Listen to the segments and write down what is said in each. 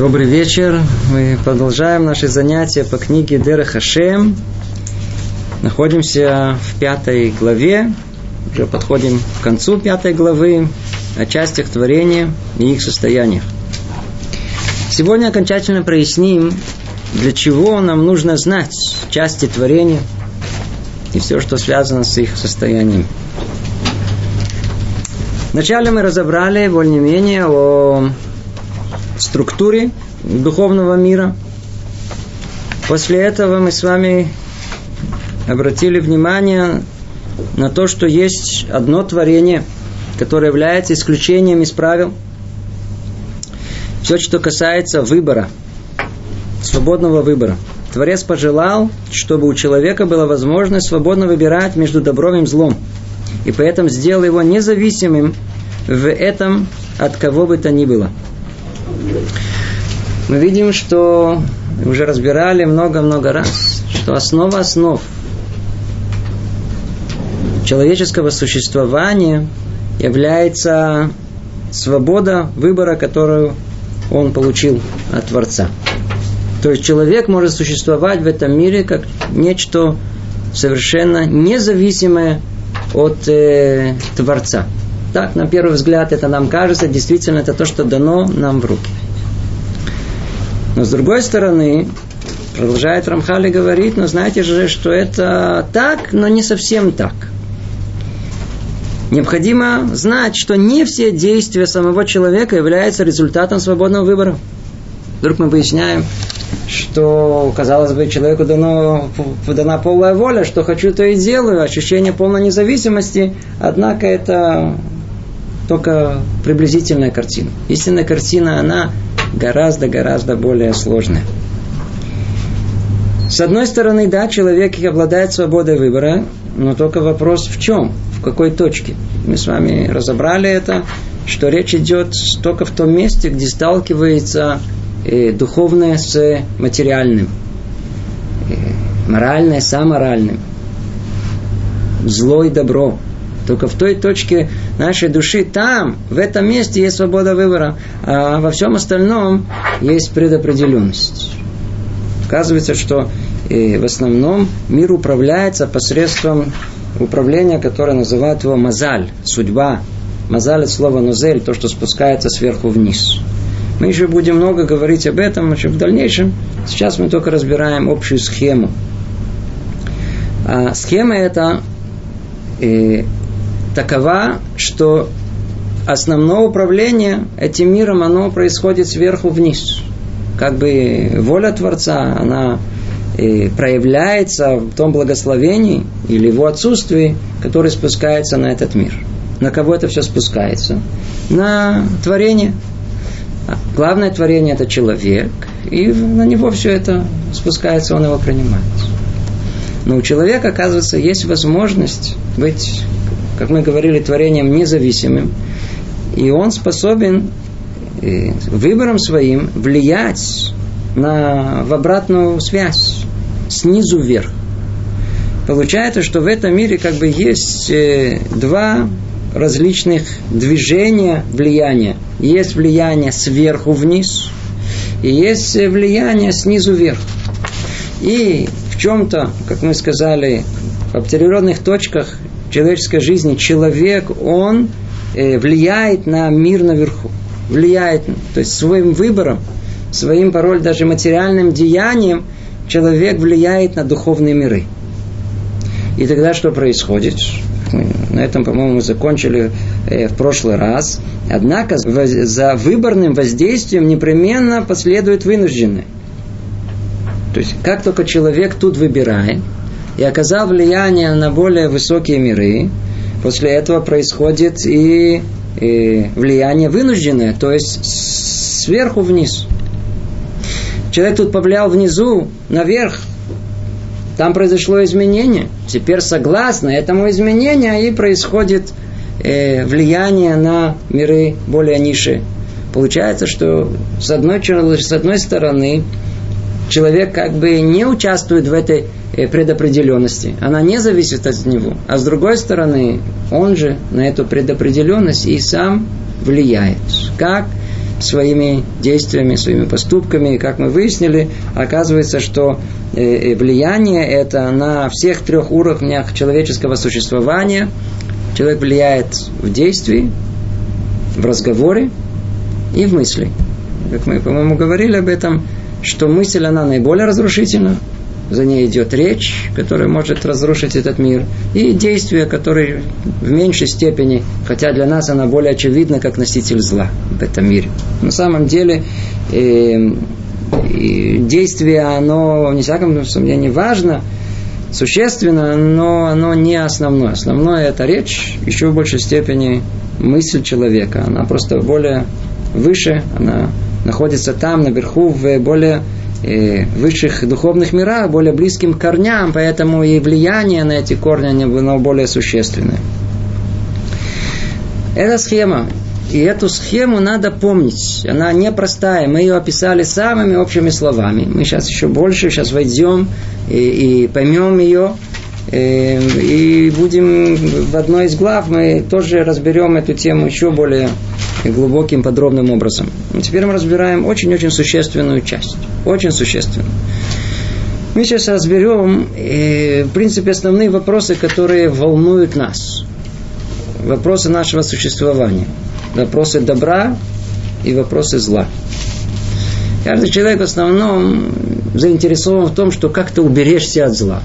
Добрый вечер. Мы продолжаем наши занятия по книге Дера Хашем. Находимся в пятой главе. Уже подходим к концу пятой главы о частях творения и их состояниях. Сегодня окончательно проясним, для чего нам нужно знать части творения и все, что связано с их состоянием. Вначале мы разобрали более-менее о структуре духовного мира. После этого мы с вами обратили внимание на то, что есть одно творение, которое является исключением из правил. Все, что касается выбора, свободного выбора. Творец пожелал, чтобы у человека была возможность свободно выбирать между добром и злом – и поэтому сделал его независимым в этом от кого бы то ни было. Мы видим, что уже разбирали много-много раз, что основа основ человеческого существования является свобода выбора, которую он получил от Творца. То есть человек может существовать в этом мире как нечто совершенно независимое от э, Творца. Так, на первый взгляд, это нам кажется, действительно, это то, что дано нам в руки. Но с другой стороны, продолжает Рамхали говорить, но знаете же, что это так, но не совсем так. Необходимо знать, что не все действия самого человека являются результатом свободного выбора. Вдруг мы выясняем, что, казалось бы, человеку дано, дана полная воля, что хочу, то и делаю, ощущение полной независимости, однако это только приблизительная картина. Истинная картина, она гораздо-гораздо более сложная. С одной стороны, да, человек обладает свободой выбора, но только вопрос в чем, в какой точке. Мы с вами разобрали это, что речь идет только в том месте, где сталкивается э, духовное с материальным, э, моральное с аморальным, зло и добро. Только в той точке нашей души, там, в этом месте есть свобода выбора, а во всем остальном есть предопределенность. Оказывается, что э, в основном мир управляется посредством управления, которое называют его мазаль, судьба. Мазаль это слово нозель, то, что спускается сверху вниз. Мы еще будем много говорить об этом еще в дальнейшем. Сейчас мы только разбираем общую схему. А схема эта э, такова, что основное управление этим миром, оно происходит сверху вниз. Как бы воля Творца, она э, проявляется в том благословении или его отсутствии, которое спускается на этот мир. На кого это все спускается? На творение, Главное творение это человек, и на него все это спускается, он его принимает. Но у человека, оказывается, есть возможность быть, как мы говорили, творением независимым, и он способен э, выбором своим влиять на, в обратную связь, снизу вверх. Получается, что в этом мире как бы есть э, два различных движения влияния. Есть влияние сверху вниз, и есть влияние снизу вверх. И в чем-то, как мы сказали, в определенных точках человеческой жизни человек, он э, влияет на мир наверху. Влияет, то есть своим выбором, своим порой даже материальным деянием человек влияет на духовные миры. И тогда что происходит? на этом, по-моему, закончили э, в прошлый раз. Однако за выборным воздействием непременно последует вынужденное. То есть, как только человек тут выбирает и оказал влияние на более высокие миры, после этого происходит и, и влияние вынужденное, то есть сверху вниз. Человек тут повлиял внизу, наверх, там произошло изменение. Теперь согласно этому изменению и происходит э, влияние на миры более ниши. Получается, что с одной, с одной стороны человек как бы не участвует в этой э, предопределенности. Она не зависит от него. А с другой стороны, он же на эту предопределенность и сам влияет. Как? своими действиями, своими поступками. И как мы выяснили, оказывается, что э, э, влияние это на всех трех уровнях человеческого существования. Человек влияет в действии, в разговоре и в мысли. Как мы, по-моему, говорили об этом, что мысль, она наиболее разрушительна, за ней идет речь, которая может разрушить этот мир, и действия, которые в меньшей степени, хотя для нас она более очевидна, как носитель зла в этом мире. На самом деле, э, действие, оно, не всяком сомнении, важно, существенно, но оно не основное. Основное это речь, еще в большей степени мысль человека. Она просто более выше, она находится там, наверху, в более э, высших духовных мирах, более близким корням, поэтому и влияние на эти корни оно более существенное. Это схема. И эту схему надо помнить. Она непростая. Мы ее описали самыми общими словами. Мы сейчас еще больше, сейчас войдем и, и поймем ее. И, э, и будем в одной из глав мы тоже разберем эту тему еще более глубоким, подробным образом. Но теперь мы разбираем очень-очень существенную часть. Очень существенную. Мы сейчас разберем, э, в принципе, основные вопросы, которые волнуют нас. Вопросы нашего существования. Вопросы добра и вопросы зла. Каждый человек в основном заинтересован в том, что как-то уберечься от зла.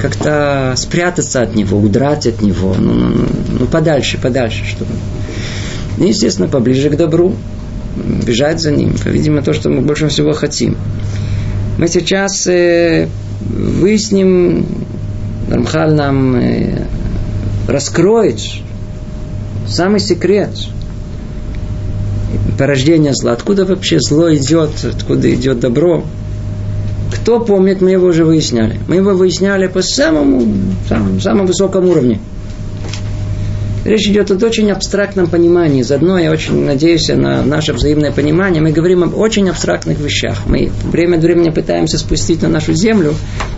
Как-то спрятаться от него, удрать от него. Ну, ну, ну, ну подальше, подальше. Чтобы и, естественно, поближе к добру, бежать за ним. Видимо, то, что мы больше всего хотим. Мы сейчас э, выясним, Рамхаль нам э, раскроет самый секрет порождения зла. Откуда вообще зло идет, откуда идет добро. Кто помнит, мы его уже выясняли. Мы его выясняли по самому, самому, самому высокому уровне. Речь идет о очень абстрактном понимании. Заодно я очень надеюсь на наше взаимное понимание. Мы говорим об очень абстрактных вещах. Мы время от времени пытаемся спустить на нашу землю,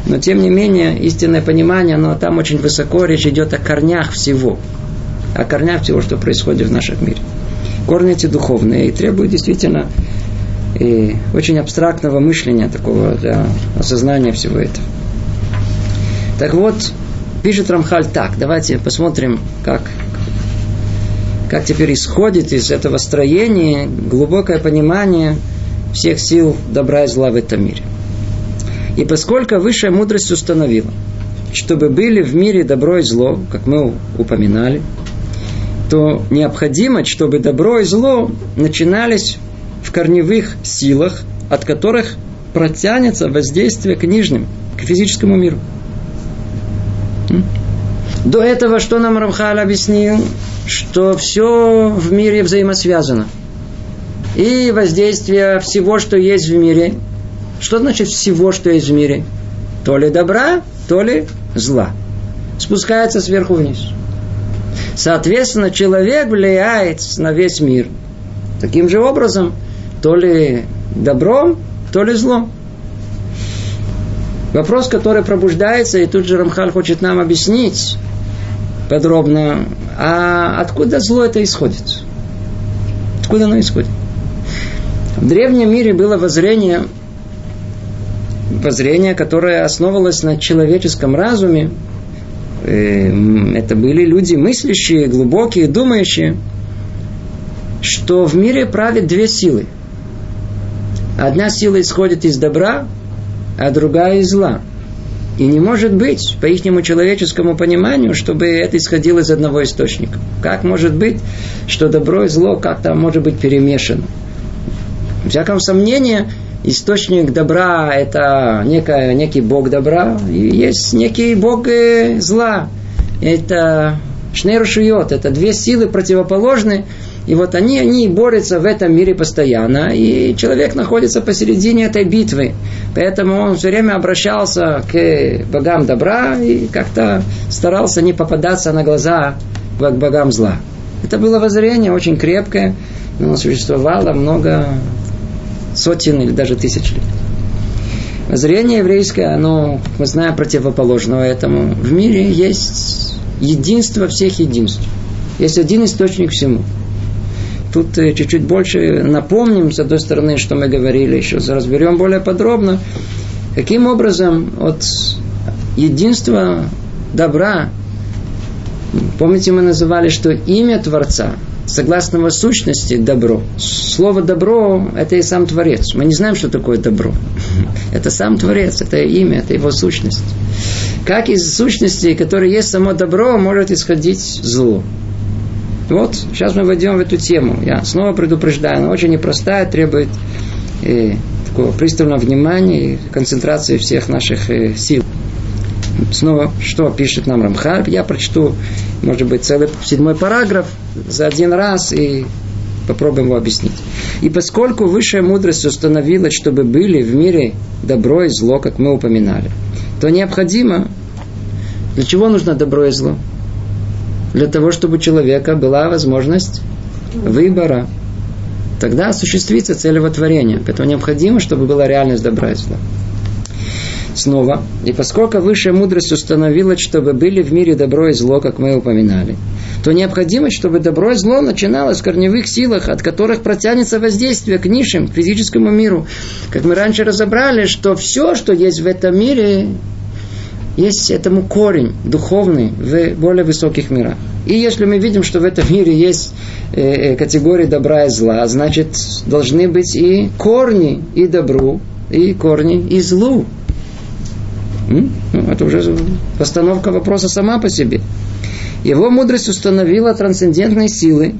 но тем не менее истинное понимание, оно там очень высоко. Речь идет о корнях всего. О корнях всего, что происходит в нашем мире. Корни эти духовные и требуют действительно и очень абстрактного мышления, такого для осознания всего этого. Так вот, пишет Рамхаль так. Давайте посмотрим, как как теперь исходит из этого строения глубокое понимание всех сил добра и зла в этом мире. И поскольку высшая мудрость установила, чтобы были в мире добро и зло, как мы упоминали, то необходимо, чтобы добро и зло начинались в корневых силах, от которых протянется воздействие к нижним, к физическому миру. До этого что нам Рамхаль объяснил? что все в мире взаимосвязано. И воздействие всего, что есть в мире. Что значит всего, что есть в мире? То ли добра, то ли зла. Спускается сверху вниз. Соответственно, человек влияет на весь мир. Таким же образом, то ли добром, то ли злом. Вопрос, который пробуждается, и тут же Рамхаль хочет нам объяснить, подробно, а откуда зло это исходит? Откуда оно исходит? В древнем мире было воззрение, воззрение, которое основывалось на человеческом разуме. Э, это были люди мыслящие, глубокие, думающие, что в мире правят две силы. Одна сила исходит из добра, а другая из зла – и не может быть, по их человеческому пониманию, чтобы это исходило из одного источника. Как может быть, что добро и зло как-то может быть перемешано? В всяком сомнении, источник добра – это некая, некий бог добра, и есть некий бог э, зла. Это шнейрушиот, это две силы противоположные, и вот они, они борются в этом мире постоянно, и человек находится посередине этой битвы. Поэтому он все время обращался к богам добра и как-то старался не попадаться на глаза к богам зла. Это было воззрение очень крепкое, но оно существовало много сотен или даже тысяч лет. Воззрение еврейское, оно, мы знаем, противоположно этому. В мире есть единство всех единств. Есть один источник всему – тут э, чуть-чуть больше напомним, с одной стороны, что мы говорили, еще разберем более подробно, каким образом от единства добра, помните, мы называли, что имя Творца, согласно его сущности, добро. Слово добро – это и сам Творец. Мы не знаем, что такое добро. Это сам Творец, это имя, это его сущность. Как из сущности, которая есть само добро, может исходить зло. Вот, сейчас мы войдем в эту тему. Я снова предупреждаю, она очень непростая, требует э, такого пристального внимания и концентрации всех наших э, сил. Снова, что пишет нам Рамхар, я прочту, может быть, целый седьмой параграф за один раз и попробуем его объяснить. И поскольку высшая мудрость установила, чтобы были в мире добро и зло, как мы упоминали, то необходимо, для чего нужно добро и зло? Для того, чтобы у человека была возможность выбора. Тогда осуществится цель его творения. Поэтому необходимо, чтобы была реальность добра и зла снова. И поскольку высшая мудрость установила, чтобы были в мире добро и зло, как мы упоминали, то необходимо, чтобы добро и зло начиналось в корневых силах, от которых протянется воздействие к низшим, к физическому миру. Как мы раньше разобрали, что все, что есть в этом мире, есть этому корень духовный в более высоких мирах. И если мы видим, что в этом мире есть э, э, категории добра и зла, значит, должны быть и корни и добру, и корни и злу. Ну, это уже постановка вопроса сама по себе. Его мудрость установила трансцендентные силы,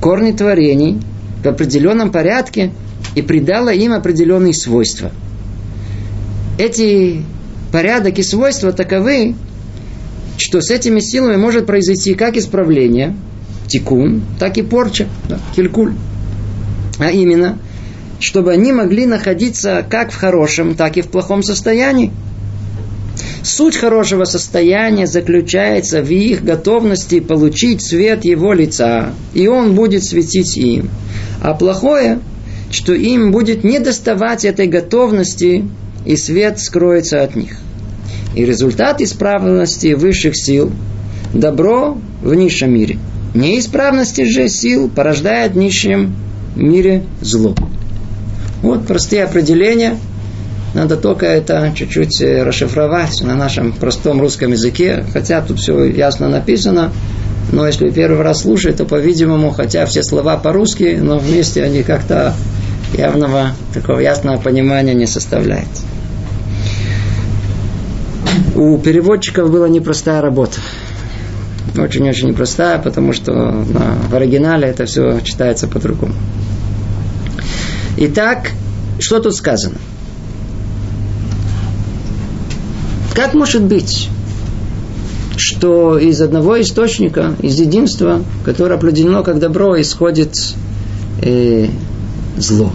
корни творений в определенном порядке и придала им определенные свойства. Эти порядок и свойства таковы, что с этими силами может произойти как исправление, тикун, так и порча, да, килькуль. А именно, чтобы они могли находиться как в хорошем, так и в плохом состоянии. Суть хорошего состояния заключается в их готовности получить свет его лица, и он будет светить им. А плохое, что им будет не доставать этой готовности, и свет скроется от них. И результат исправности высших сил – добро в низшем мире. Неисправности же сил порождает в низшем мире зло. Вот простые определения – надо только это чуть-чуть э, расшифровать на нашем простом русском языке, хотя тут все ясно написано, но если первый раз слушать, то, по-видимому, хотя все слова по-русски, но вместе они как-то явного такого ясного понимания не составляют. У переводчиков была непростая работа. Очень-очень непростая, потому что на, в оригинале это все читается по-другому. Итак, что тут сказано? Как может быть, что из одного источника, из единства, которое определено как добро, исходит э, зло?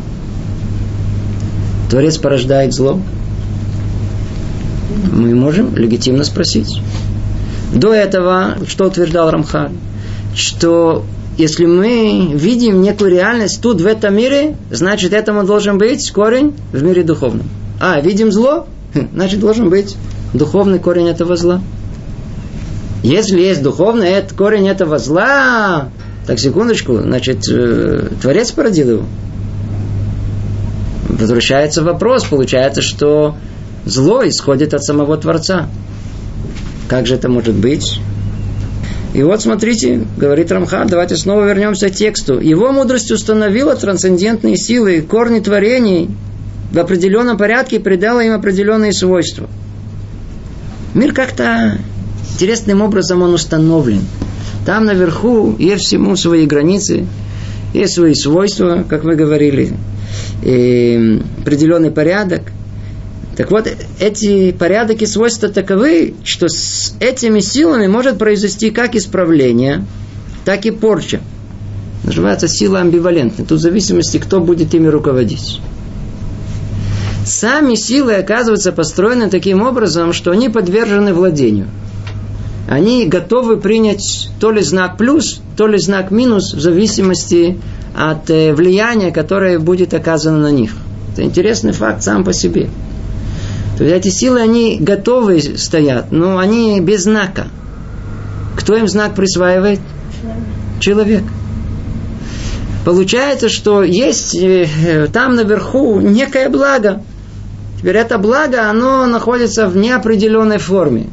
Творец порождает зло? Мы можем легитимно спросить. До этого, что утверждал Рамхан? Что если мы видим некую реальность тут, в этом мире, значит, этому должен быть корень в мире духовном. А, видим зло, значит, должен быть духовный корень этого зла. Если есть духовный это, корень этого зла, так секундочку, значит, э, Творец породил его. Возвращается вопрос, получается, что зло исходит от самого Творца. Как же это может быть? И вот смотрите, говорит Рамхан, давайте снова вернемся к тексту. Его мудрость установила трансцендентные силы, корни творений в определенном порядке придала им определенные свойства – Мир как-то интересным образом он установлен. Там наверху есть всему свои границы, есть свои свойства, как вы говорили, и определенный порядок. Так вот, эти порядок и свойства таковы, что с этими силами может произойти как исправление, так и порча. Называется сила амбивалентная. Тут в зависимости, кто будет ими руководить сами силы оказываются построены таким образом, что они подвержены владению. Они готовы принять то ли знак плюс, то ли знак минус, в зависимости от э, влияния, которое будет оказано на них. Это интересный факт сам по себе. То эти силы, они готовы стоят, но они без знака. Кто им знак присваивает? Человек. Получается, что есть э, там наверху некое благо. Теперь это благо, оно находится в неопределенной форме.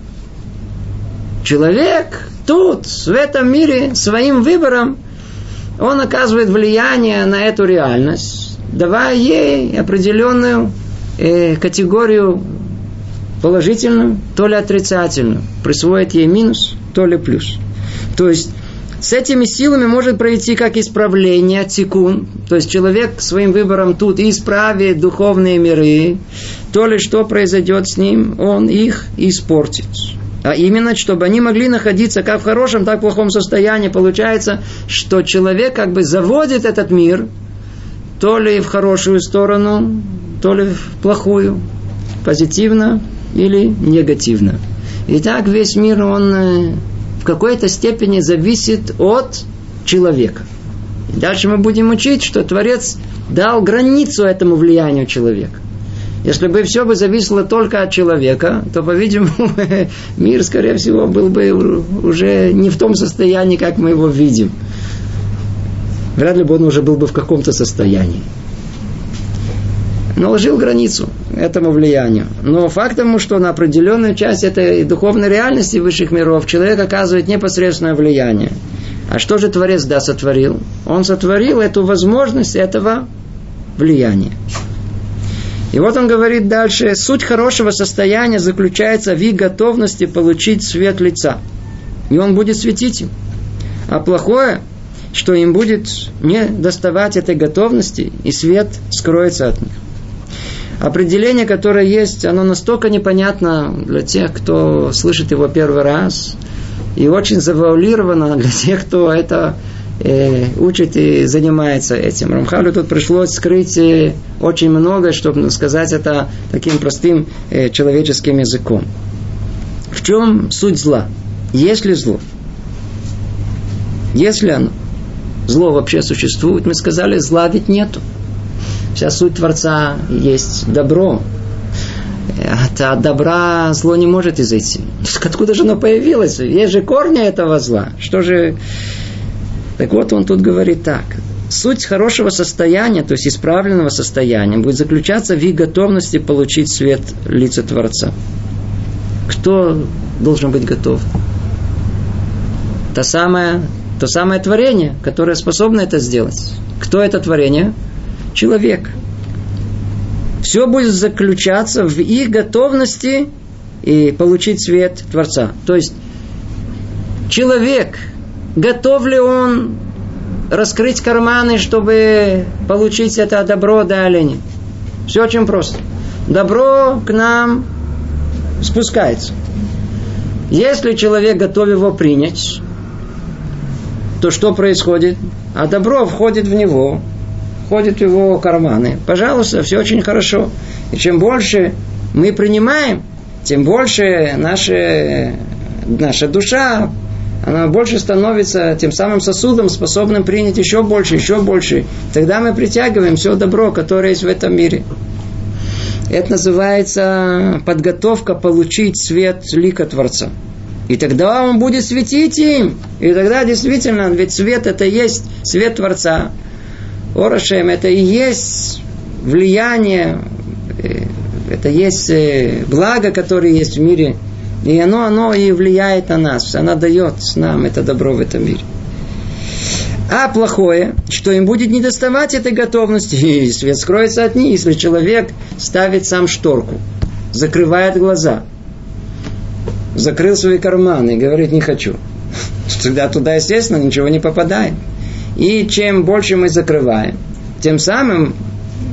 Человек тут, в этом мире, своим выбором, он оказывает влияние на эту реальность, давая ей определенную э, категорию положительную, то ли отрицательную, присвоит ей минус, то ли плюс. То есть с этими силами может пройти как исправление, тикун, то есть человек своим выбором тут исправит духовные миры, то ли что произойдет с ним, он их испортит. А именно, чтобы они могли находиться как в хорошем, так и в плохом состоянии. Получается, что человек как бы заводит этот мир то ли в хорошую сторону, то ли в плохую, позитивно или негативно. И так весь мир, он э, в какой-то степени зависит от человека. И дальше мы будем учить, что Творец дал границу этому влиянию человека. Если бы все бы зависело только от человека, то, по-видимому, мир, скорее всего, был бы уже не в том состоянии, как мы его видим. Вряд ли бы он уже был бы в каком-то состоянии. Наложил границу этому влиянию. Но факт тому, что на определенную часть этой духовной реальности высших миров человек оказывает непосредственное влияние. А что же Творец да сотворил? Он сотворил эту возможность этого влияния. И вот он говорит дальше, суть хорошего состояния заключается в их готовности получить свет лица. И он будет светить им. А плохое, что им будет не доставать этой готовности, и свет скроется от них. Определение, которое есть, оно настолько непонятно для тех, кто слышит его первый раз, и очень завуалировано для тех, кто это э, учит и занимается этим. Рамхалю тут пришлось скрыть э, очень много, чтобы сказать это таким простым э, человеческим языком. В чем суть зла? Есть ли зло? Если оно? Зло вообще существует? Мы сказали, зла ведь нету. Вся суть Творца есть добро. От добра зло не может изойти. Откуда же оно появилось? Есть же корни этого зла. Что же так вот, он тут говорит так. Суть хорошего состояния, то есть исправленного состояния, будет заключаться в их готовности получить свет лица Творца. Кто должен быть готов? То самое, то самое творение, которое способно это сделать. Кто это творение? Человек. Все будет заключаться в их готовности и получить свет Творца. То есть человек – готов ли он раскрыть карманы, чтобы получить это добро далее? Нет. Все очень просто. Добро к нам спускается. Если человек готов его принять, то что происходит? А добро входит в него, входит в его карманы. Пожалуйста, все очень хорошо. И чем больше мы принимаем, тем больше наша, наша душа она больше становится тем самым сосудом, способным принять еще больше, еще больше. Тогда мы притягиваем все добро, которое есть в этом мире. Это называется подготовка получить свет лика Творца. И тогда он будет светить им. И тогда действительно, ведь свет это есть свет Творца. Орошем это и есть влияние, э, это есть э, благо, которое есть в мире – и оно, оно и влияет на нас. Оно дает нам это добро в этом мире. А плохое, что им будет недоставать этой готовности, и свет скроется от них, если человек ставит сам шторку, закрывает глаза, закрыл свои карманы и говорит, не хочу. Тогда туда, естественно, ничего не попадает. И чем больше мы закрываем, тем самым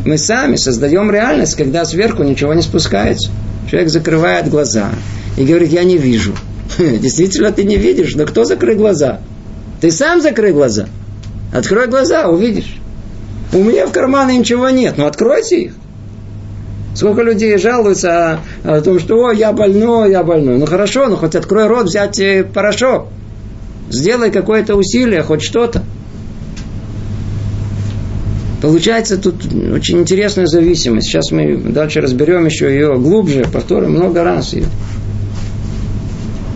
мы сами создаем реальность, когда сверху ничего не спускается. Человек закрывает глаза, и говорит, я не вижу. Действительно, ты не видишь, но кто закрыл глаза? Ты сам закрой глаза. Открой глаза, увидишь. У меня в кармане ничего нет, но откройте их. Сколько людей жалуются о, о том, что о, я больной, я больной. Ну хорошо, ну хоть открой рот, взять э, порошок. Сделай какое-то усилие, хоть что-то. Получается тут очень интересная зависимость. Сейчас мы дальше разберем еще ее глубже, повторим много раз ее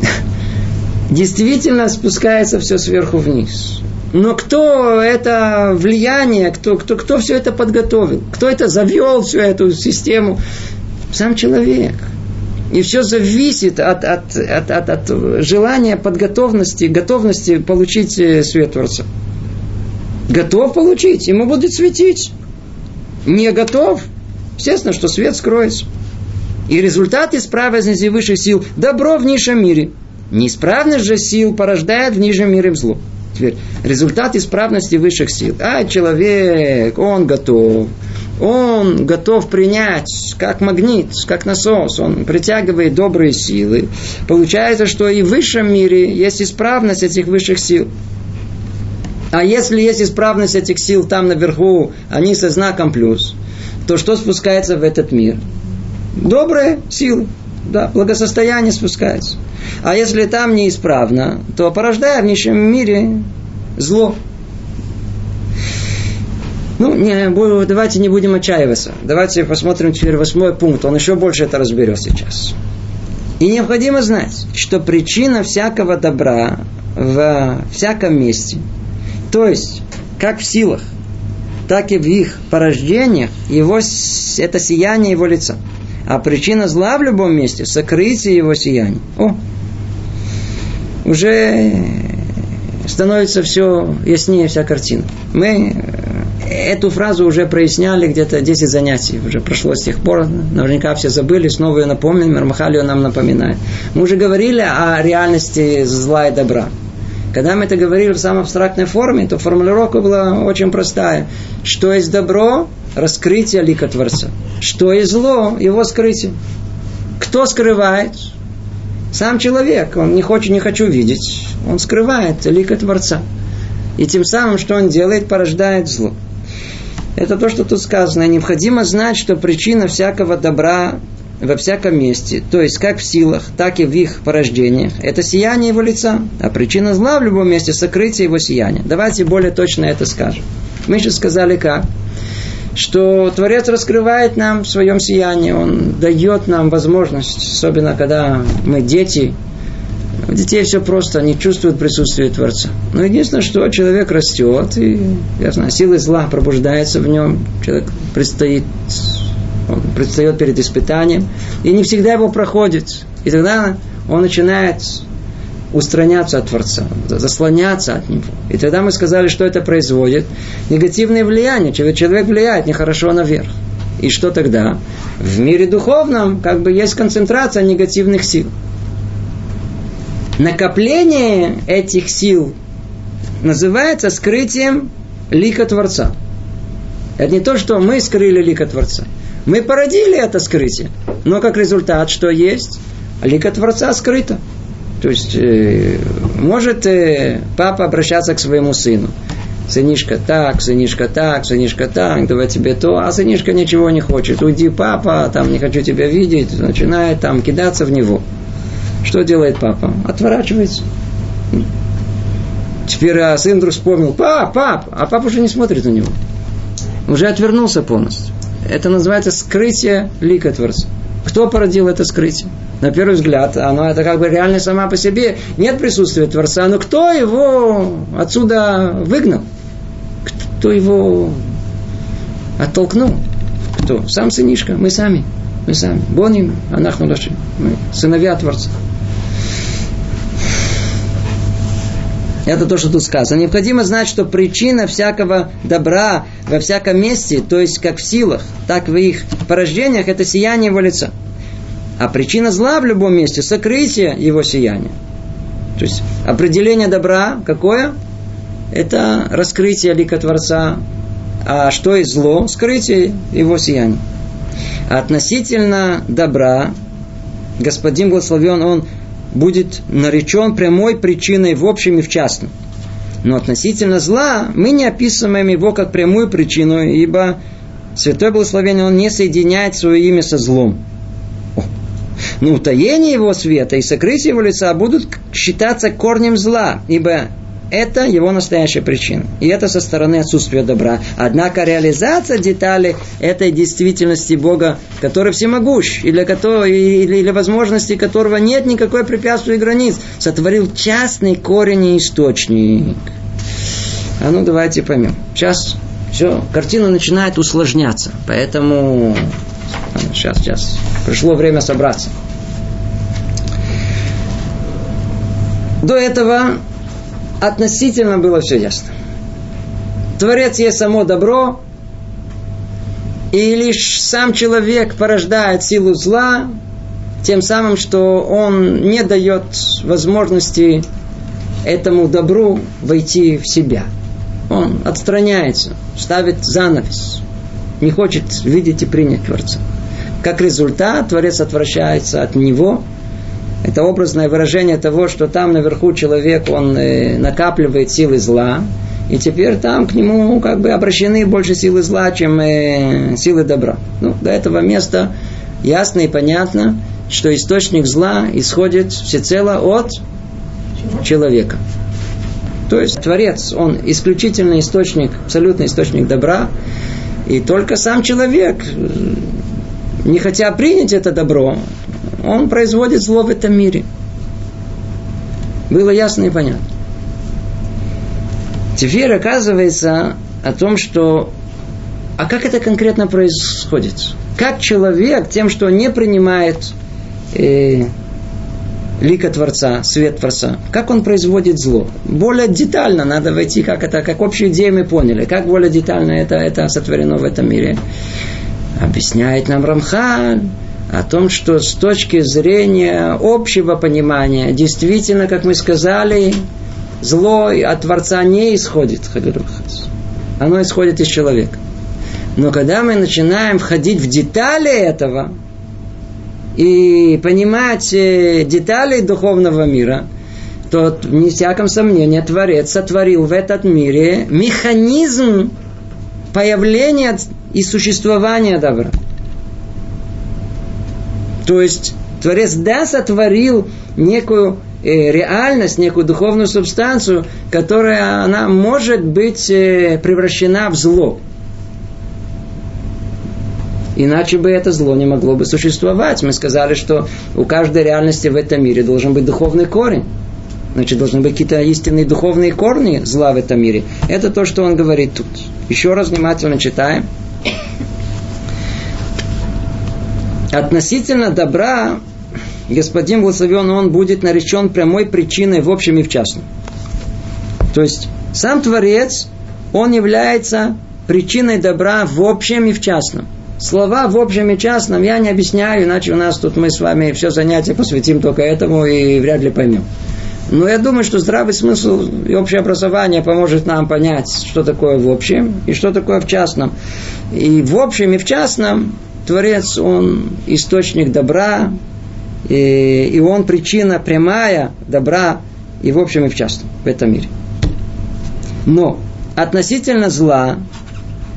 действительно спускается все сверху вниз. Но кто это влияние, кто, кто, кто все это подготовил, кто это завел всю эту систему? Сам человек. И все зависит от, от, от, от, от желания, подготовности, готовности получить э, свет Творца. Готов получить, ему будет светить. Не готов, естественно, что свет скроется. И результат исправности высших сил – добро в низшем мире. Неисправность же сил порождает в нижнем мире зло. Теперь, результат исправности высших сил. А человек, он готов он готов принять как магнит, как насос, он притягивает добрые силы. Получается, что и в высшем мире есть исправность этих высших сил. А если есть исправность этих сил там наверху, они со знаком плюс, то что спускается в этот мир? Добрые силы, да, благосостояние спускается. А если там неисправно, то порождая в нищем мире зло. Ну, не, давайте не будем отчаиваться. Давайте посмотрим теперь восьмой пункт. Он еще больше это разберет сейчас. И необходимо знать, что причина всякого добра в всяком месте, то есть как в силах, так и в их порождениях, его, это сияние его лица. А причина зла в любом месте – сокрытие его сияния. О, уже становится все яснее вся картина. Мы эту фразу уже проясняли где-то 10 занятий. Уже прошло с тех пор. Наверняка все забыли. Снова ее напомним. Мармахали нам напоминает. Мы уже говорили о реальности зла и добра. Когда мы это говорили в самой абстрактной форме, то формулировка была очень простая. Что есть добро? Раскрытие лика Творца. Что есть зло? Его скрытие. Кто скрывает? Сам человек. Он не хочет, не хочу видеть. Он скрывает лика Творца. И тем самым, что он делает, порождает зло. Это то, что тут сказано. Необходимо знать, что причина всякого добра во всяком месте, то есть как в силах, так и в их порождениях, это сияние его лица. А причина зла в любом месте – сокрытие его сияния. Давайте более точно это скажем. Мы сейчас сказали как? Что Творец раскрывает нам в своем сиянии, Он дает нам возможность, особенно когда мы дети, у детей все просто, они чувствуют присутствие Творца. Но единственное, что человек растет, и, я знаю, сила зла пробуждается в нем, человек предстоит, он предстает перед испытанием, и не всегда его проходит. И тогда он начинает устраняться от Творца, заслоняться от Него. И тогда мы сказали, что это производит. Негативное влияние. Человек влияет нехорошо наверх. И что тогда? В мире духовном как бы есть концентрация негативных сил накопление этих сил называется скрытием лика Творца. Это не то, что мы скрыли лика Творца. Мы породили это скрытие. Но как результат, что есть? Лика Творца скрыто. То есть, э, может э, папа обращаться к своему сыну. Сынишка так, сынишка так, сынишка так, давай тебе то, а сынишка ничего не хочет. Уйди, папа, там не хочу тебя видеть, начинает там кидаться в него. Что делает папа? Отворачивается. Теперь а сын вдруг вспомнил, пап, пап, а папа уже не смотрит на него. Уже отвернулся полностью. Это называется скрытие лика Творца. Кто породил это скрытие? На первый взгляд, оно это как бы реально сама по себе. Нет присутствия Творца, но кто его отсюда выгнал? Кто его оттолкнул? Кто? Сам сынишка, мы сами. Мы сами. Боним, анахну Мы сыновья Творца. Это то, что тут сказано. Необходимо знать, что причина всякого добра во всяком месте, то есть как в силах, так в их порождениях, это сияние его лица. А причина зла в любом месте – сокрытие его сияния. То есть определение добра какое? Это раскрытие лика Творца. А что есть зло? Скрытие его сияния. Относительно добра, Господин благословен, он будет наречен прямой причиной в общем и в частном. Но относительно зла мы не описываем его как прямую причину, ибо Святой Благословение он не соединяет свое имя со злом. Но утаение его света и сокрытие его лица будут считаться корнем зла, ибо это его настоящая причина. И это со стороны отсутствия добра. Однако реализация деталей этой действительности Бога, который всемогущ, и для, которого, и для возможности которого нет никакой препятствия и границ, сотворил частный корень и источник. А ну давайте поймем. Сейчас все, картина начинает усложняться. Поэтому сейчас, сейчас. Пришло время собраться. До этого относительно было все ясно. Творец есть само добро, и лишь сам человек порождает силу зла, тем самым, что он не дает возможности этому добру войти в себя. Он отстраняется, ставит занавес, не хочет видеть и принять Творца. Как результат, Творец отвращается от него. Это образное выражение того, что там наверху человек, он э, накапливает силы зла, и теперь там к нему как бы обращены больше силы зла, чем э, силы добра. Ну, до этого места ясно и понятно, что источник зла исходит всецело от человека. То есть Творец, он исключительный источник, абсолютный источник добра, и только сам человек, не хотя принять это добро, он производит зло в этом мире. Было ясно и понятно. Теперь оказывается о том, что а как это конкретно происходит? Как человек тем, что не принимает э, лика Творца, свет Творца, как он производит зло? Более детально надо войти, как это, как общую идею мы поняли, как более детально это, это сотворено в этом мире. Объясняет нам Рамхаль о том, что с точки зрения общего понимания, действительно, как мы сказали, зло от Творца не исходит, оно исходит из человека. Но когда мы начинаем входить в детали этого и понимать э, детали духовного мира, то, не всяком сомнении, Творец сотворил в этот мире механизм появления и существования добра. То есть Творец да сотворил некую э, реальность, некую духовную субстанцию, которая она может быть э, превращена в зло. Иначе бы это зло не могло бы существовать. Мы сказали, что у каждой реальности в этом мире должен быть духовный корень. Значит, должны быть какие-то истинные духовные корни зла в этом мире. Это то, что он говорит тут. Еще раз внимательно читаем. Относительно добра господин благословен, он будет наречен прямой причиной в общем и в частном. То есть сам Творец, он является причиной добра в общем и в частном. Слова в общем и частном я не объясняю, иначе у нас тут мы с вами все занятия посвятим только этому и вряд ли поймем. Но я думаю, что здравый смысл и общее образование поможет нам понять, что такое в общем и что такое в частном. И в общем и в частном Творец, он источник добра, и, и он причина прямая добра и в общем и в частном в этом мире. Но относительно зла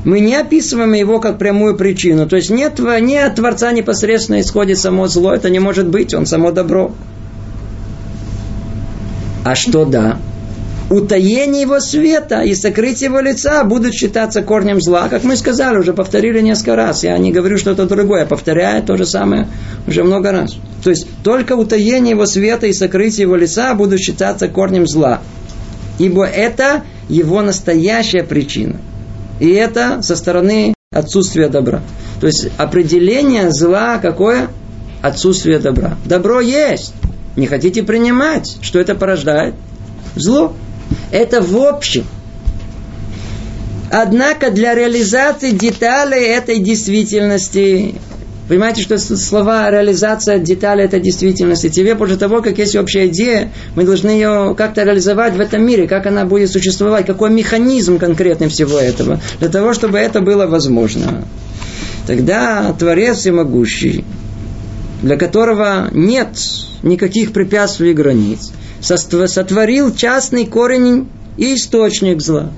мы не описываем его как прямую причину. То есть нет, не от Творца непосредственно исходит само зло, это не может быть, он само добро. А что да? Утаение его света и сокрытие его лица будут считаться корнем зла. Как мы сказали, уже повторили несколько раз. Я не говорю что-то другое, повторяю то же самое уже много раз. То есть только утаение его света и сокрытие его лица будут считаться корнем зла. Ибо это его настоящая причина. И это со стороны отсутствия добра. То есть определение зла какое? Отсутствие добра. Добро есть. Не хотите принимать. Что это порождает? Зло. Это в общем. Однако для реализации деталей этой действительности Понимаете, что слова реализация детали этой действительности. Тебе после того, как есть общая идея, мы должны ее как-то реализовать в этом мире, как она будет существовать, какой механизм конкретный всего этого, для того, чтобы это было возможно. Тогда Творец всемогущий, для которого нет никаких препятствий и границ, сотворил частный корень и источник зла.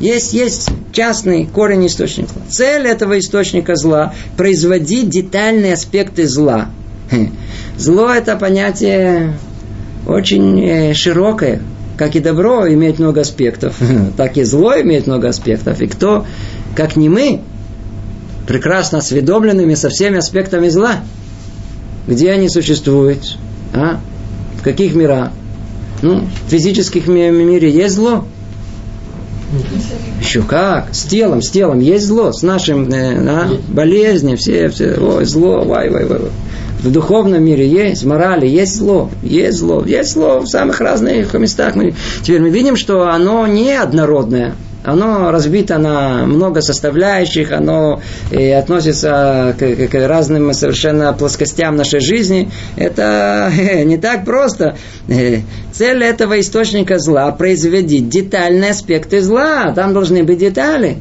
Есть, есть частный корень источника. Цель этого источника зла – производить детальные аспекты зла. Зло – это понятие очень э, широкое. Как и добро имеет много аспектов, так и зло имеет много аспектов. И кто, как не мы, прекрасно осведомленными со всеми аспектами зла, где они существуют, а? Каких мирах. Ну, в физических мире есть зло, Еще как? С телом, с телом. Есть зло. С нашим э, да, болезни, все, все. Ой, зло, вай, вай, вай. В духовном мире есть, в морали есть зло, есть зло, есть зло в самых разных местах. Теперь мы видим, что оно не однородное. Оно разбито на много составляющих, оно и относится к, к разным совершенно плоскостям нашей жизни. Это не так просто. Цель этого источника зла – производить детальные аспекты зла. Там должны быть детали.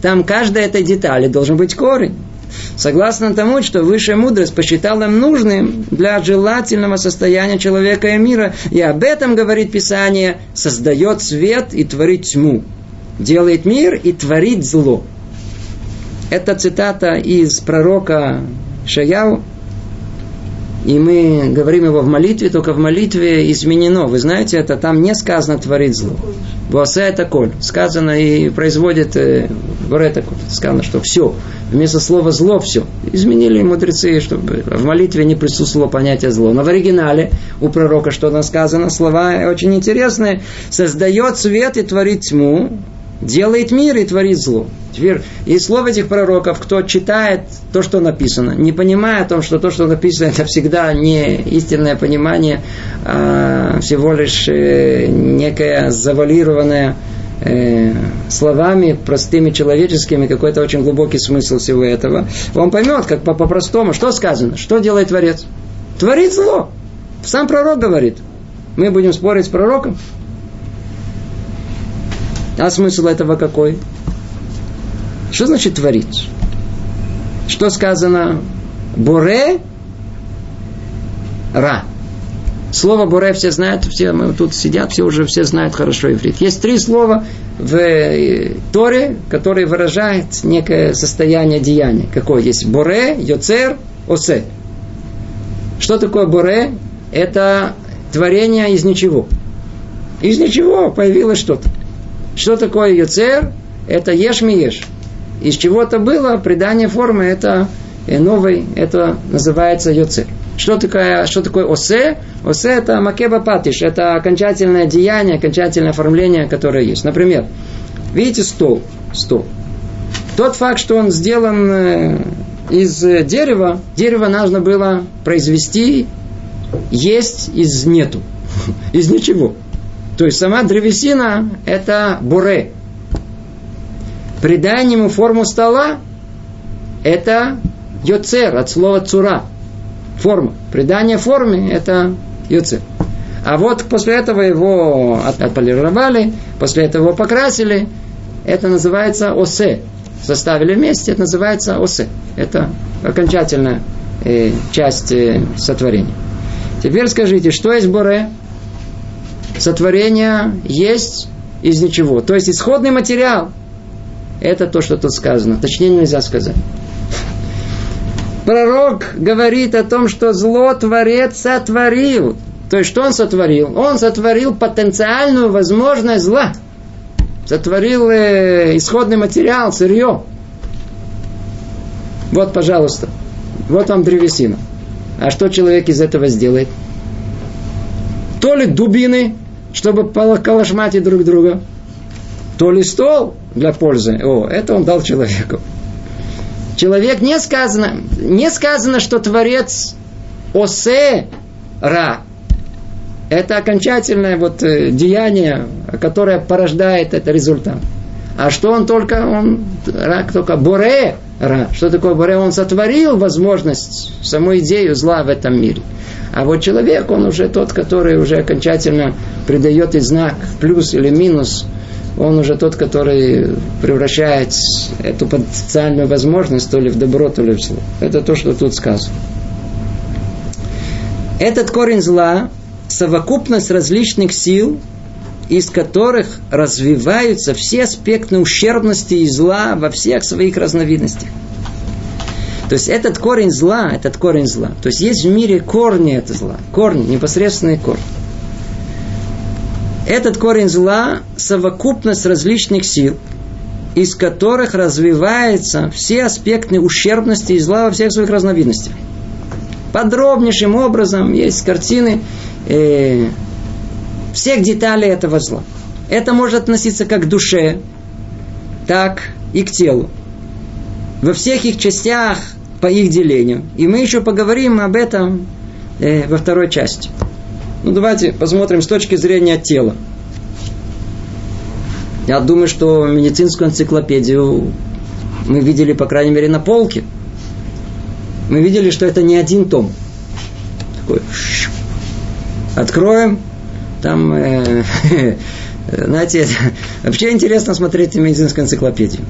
Там каждой этой детали должен быть корень. Согласно тому, что высшая мудрость посчитала нужным для желательного состояния человека и мира. И об этом говорит Писание, создает свет и творит тьму делает мир и творит зло. Это цитата из пророка Шаяу. И мы говорим его в молитве, только в молитве изменено. Вы знаете, это там не сказано творит зло. Буасе это коль. Сказано и производит э. Сказано, что все. Вместо слова зло все. Изменили мудрецы, чтобы в молитве не присутствовало понятие зло. Но в оригинале у пророка что там сказано? Слова очень интересные. Создает свет и творит тьму делает мир и творит зло. Теперь из слов этих пророков, кто читает то, что написано, не понимая о том, что то, что написано, это всегда не истинное понимание, а всего лишь э, некое завалированное э, словами, простыми человеческими, какой-то очень глубокий смысл всего этого, он поймет, как по-простому, что сказано, что делает Творец. Творит зло. Сам пророк говорит. Мы будем спорить с пророком. А смысл этого какой? Что значит творить? Что сказано? Буре ра. Слово буре все знают, все мы тут сидят, все уже все знают хорошо иврит. Есть три слова в э, Торе, которые выражают некое состояние деяния. Какое есть? Буре, йоцер, осе. Что такое буре? Это творение из ничего. Из ничего появилось что-то. Что такое Юцер? Это ешь ми ешь. Из чего-то было придание формы, это э, новый, это называется Юцер. Что такое, что такое осе? Осе это макеба патиш, это окончательное деяние, окончательное оформление, которое есть. Например, видите стол, стол. Тот факт, что он сделан э, из дерева, дерево нужно было произвести, есть из нету, из ничего. То есть сама древесина – это буре. Придание ему форму стола – это йоцер, от слова цура. Форма. Придание форме – это йоцер. А вот после этого его отполировали, после этого его покрасили. Это называется осе. Составили вместе, это называется осе. Это окончательная э, часть э, сотворения. Теперь скажите, что есть буре? Сотворение есть из ничего. То есть исходный материал – это то, что тут сказано. Точнее нельзя сказать. Пророк говорит о том, что зло Творец сотворил. То есть, что он сотворил? Он сотворил потенциальную возможность зла. Сотворил э, исходный материал, сырье. Вот, пожалуйста. Вот вам древесина. А что человек из этого сделает? То ли дубины, чтобы калашматить друг друга, то ли стол для пользы. О, это он дал человеку. Человек не сказано, не сказано, что Творец осе ра. Это окончательное вот э, деяние, которое порождает этот результат. А что он только, он рак только боре, ра. Что такое боре? Он сотворил возможность, саму идею зла в этом мире. А вот человек, он уже тот, который уже окончательно придает и знак плюс или минус. Он уже тот, который превращает эту потенциальную возможность то ли в добро, то ли в зло. Это то, что тут сказано. Этот корень зла – совокупность различных сил, из которых развиваются все аспекты ущербности и зла во всех своих разновидностях. То есть этот корень зла, этот корень зла. То есть есть в мире корни этого зла. Корни, непосредственные корни. Этот корень зла – совокупность различных сил, из которых развиваются все аспекты ущербности и зла во всех своих разновидностях. Подробнейшим образом есть картины э, всех деталей этого зла. Это может относиться как к душе, так и к телу. Во всех их частях по их делению. И мы еще поговорим об этом э, во второй части. Ну, давайте посмотрим с точки зрения тела. Я думаю, что медицинскую энциклопедию мы видели, по крайней мере, на полке. Мы видели, что это не один том. Такой, откроем, там, э, знаете, вообще интересно смотреть медицинскую энциклопедию.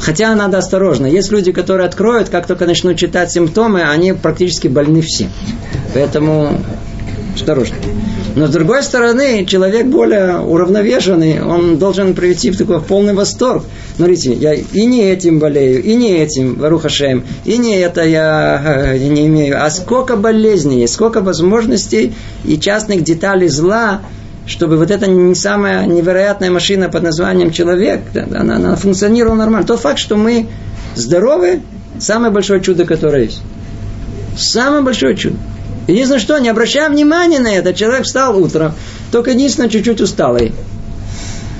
Хотя надо осторожно. Есть люди, которые откроют, как только начнут читать симптомы, они практически больны все. Поэтому осторожно. Но с другой стороны, человек более уравновешенный, он должен привести в такой полный восторг. Смотрите, я и не этим болею, и не этим, Варухашем, и не это я э, не имею. А сколько болезней, сколько возможностей и частных деталей зла, чтобы вот эта не самая невероятная машина под названием человек, она, она функционировала нормально. Тот факт, что мы здоровы, самое большое чудо, которое есть. Самое большое чудо. Единственное, что, не обращая внимания на это, человек встал утром, только единственное, чуть-чуть усталый.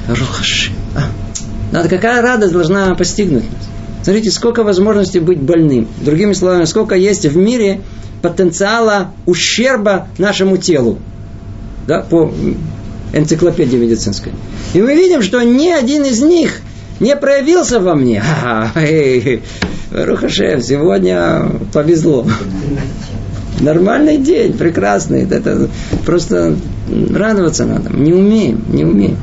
Рухаш. А, надо, какая радость должна постигнуть нас. Смотрите, сколько возможностей быть больным. Другими словами, сколько есть в мире потенциала ущерба нашему телу. Да, по энциклопедии медицинской. И мы видим, что ни один из них не проявился во мне. Рухашев, сегодня повезло. Нормальный день, прекрасный. Это просто радоваться надо. Не умеем, не умеем.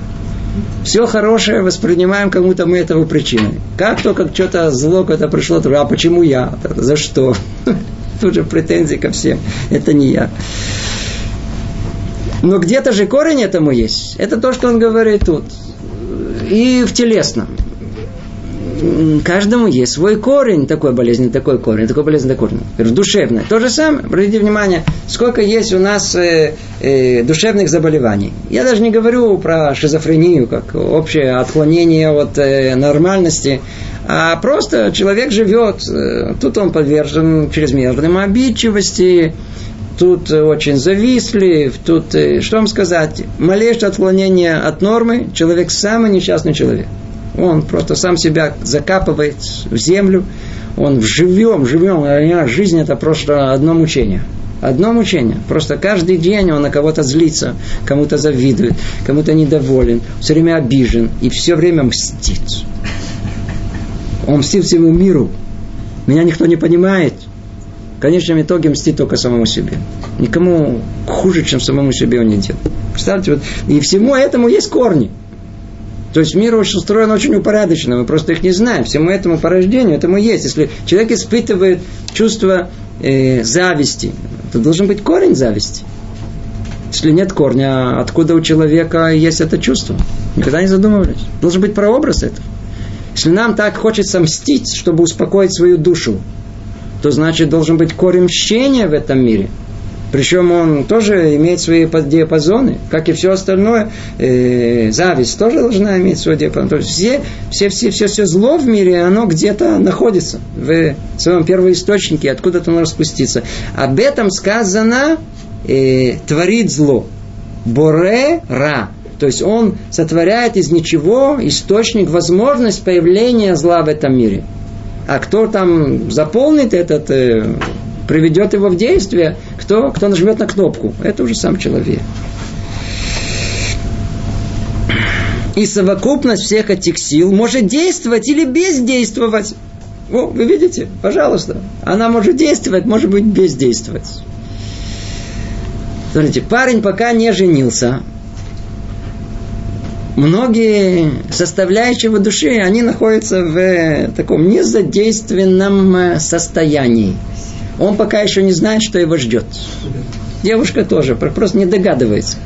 Все хорошее воспринимаем, кому-то мы этого причиной. Как только что-то зло когда пришло, то а почему я? За что? Тут же претензии ко всем. Это не я. Но где-то же корень этому есть. Это то, что он говорит тут. И в телесном. Каждому есть свой корень, такой болезни, такой корень, такой болезнь, такой корень. В душевной. То же самое, обратите внимание, сколько есть у нас э, э, душевных заболеваний. Я даже не говорю про шизофрению, как общее отклонение от э, нормальности, а просто человек живет, э, тут он подвержен чрезмерным обидчивости, тут очень завистлив, тут, э, что вам сказать, малейшее отклонение от нормы, человек самый несчастный человек. Он просто сам себя закапывает в землю, он живем, живем, а жизнь это просто одно мучение. Одно мучение. Просто каждый день он на кого-то злится, кому-то завидует, кому-то недоволен, все время обижен и все время мстит. Он мстит всему миру. Меня никто не понимает в конечном итоге мстит только самому себе. Никому хуже, чем самому себе он не делает. Представьте, вот, и всему этому есть корни. То есть мир очень устроен очень упорядоченно, мы просто их не знаем. Всему этому порождению, этому есть. Если человек испытывает чувство э, зависти, то должен быть корень зависти. Если нет корня, откуда у человека есть это чувство? Никогда не задумывались. Должен быть прообраз этого. Если нам так хочется мстить, чтобы успокоить свою душу, то значит должен быть корень мщения в этом мире. Причем он тоже имеет свои диапазоны, как и все остальное. Э, зависть тоже должна иметь свой диапазон. То есть все, все, все, все, все зло в мире, оно где-то находится в своем первоисточнике, откуда-то оно распустится. Об этом сказано э, творит зло. Боре ра. То есть он сотворяет из ничего источник, возможность появления зла в этом мире. А кто там заполнит этот, э, приведет его в действие, кто, кто нажмет на кнопку, это уже сам человек. И совокупность всех этих сил может действовать или бездействовать. О, вы видите? Пожалуйста. Она может действовать, может быть бездействовать. Смотрите, парень пока не женился, многие составляющие в душе, они находятся в таком незадейственном э, состоянии. Он пока еще не знает, что его ждет. Девушка тоже просто не догадывается.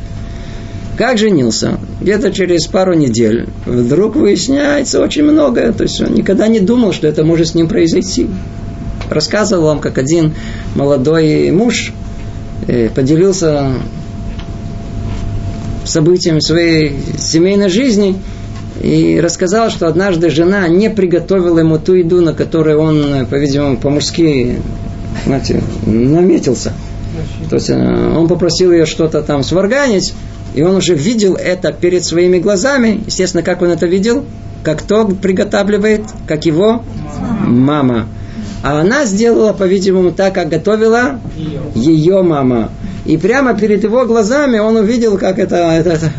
Как женился? Где-то через пару недель вдруг выясняется очень многое. То есть он никогда не думал, что это может с ним произойти. Рассказывал вам, как один молодой муж э, поделился событиям своей семейной жизни и рассказал, что однажды жена не приготовила ему ту еду, на которой он, по-видимому, по-мужски знаете, наметился. То есть э, он попросил ее что-то там сварганить, и он уже видел это перед своими глазами. Естественно, как он это видел? как кто приготавливает, как его мама. А она сделала, по-видимому, так, как готовила ее мама. И прямо перед его глазами он увидел, как это, это, это,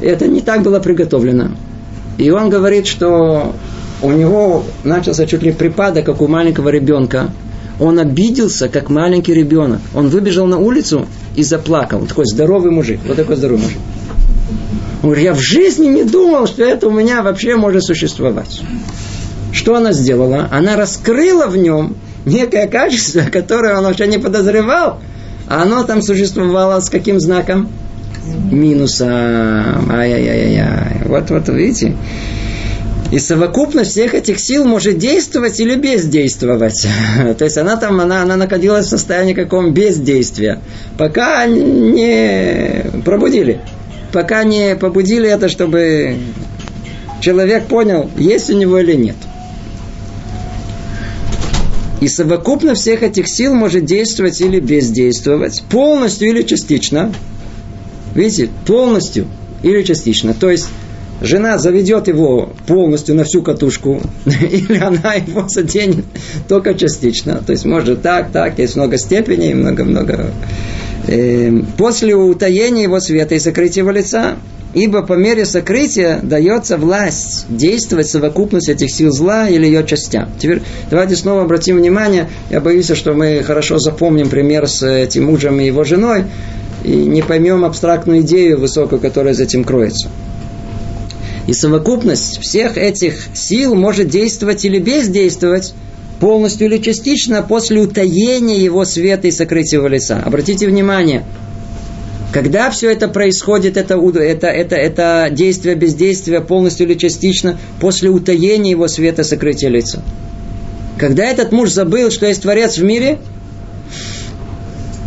это не так было приготовлено. И он говорит, что у него начался чуть ли припадок, как у маленького ребенка. Он обиделся, как маленький ребенок. Он выбежал на улицу и заплакал. Он такой здоровый мужик. Вот такой здоровый мужик. Он говорит, я в жизни не думал, что это у меня вообще может существовать. Что она сделала? Она раскрыла в нем некое качество, которое он вообще не подозревал. А оно там существовало с каким знаком? Минусом. Ай-яй-яй-яй. Вот, вот, видите? И совокупность всех этих сил может действовать или бездействовать. То есть она там, она, она находилась в состоянии каком бездействия. Пока не пробудили. Пока не побудили это, чтобы человек понял, есть у него или нет. И совокупно всех этих сил может действовать или бездействовать, полностью или частично. Видите, полностью или частично. То есть жена заведет его полностью на всю катушку, или она его заденет только частично. То есть может так, так, есть много степеней, много-много. Эм, после утаения его света и сокрытия его лица, ибо по мере сокрытия дается власть действовать совокупность этих сил зла или ее частям. Теперь давайте снова обратим внимание, я боюсь, что мы хорошо запомним пример с этим мужем и его женой, и не поймем абстрактную идею высокую, которая за этим кроется. И совокупность всех этих сил может действовать или бездействовать полностью или частично после утаения его света и сокрытия лица. Обратите внимание, когда все это происходит, это, это, это, это действие, бездействие полностью или частично после утаения его света, сокрытия лица. Когда этот муж забыл, что есть Творец в мире,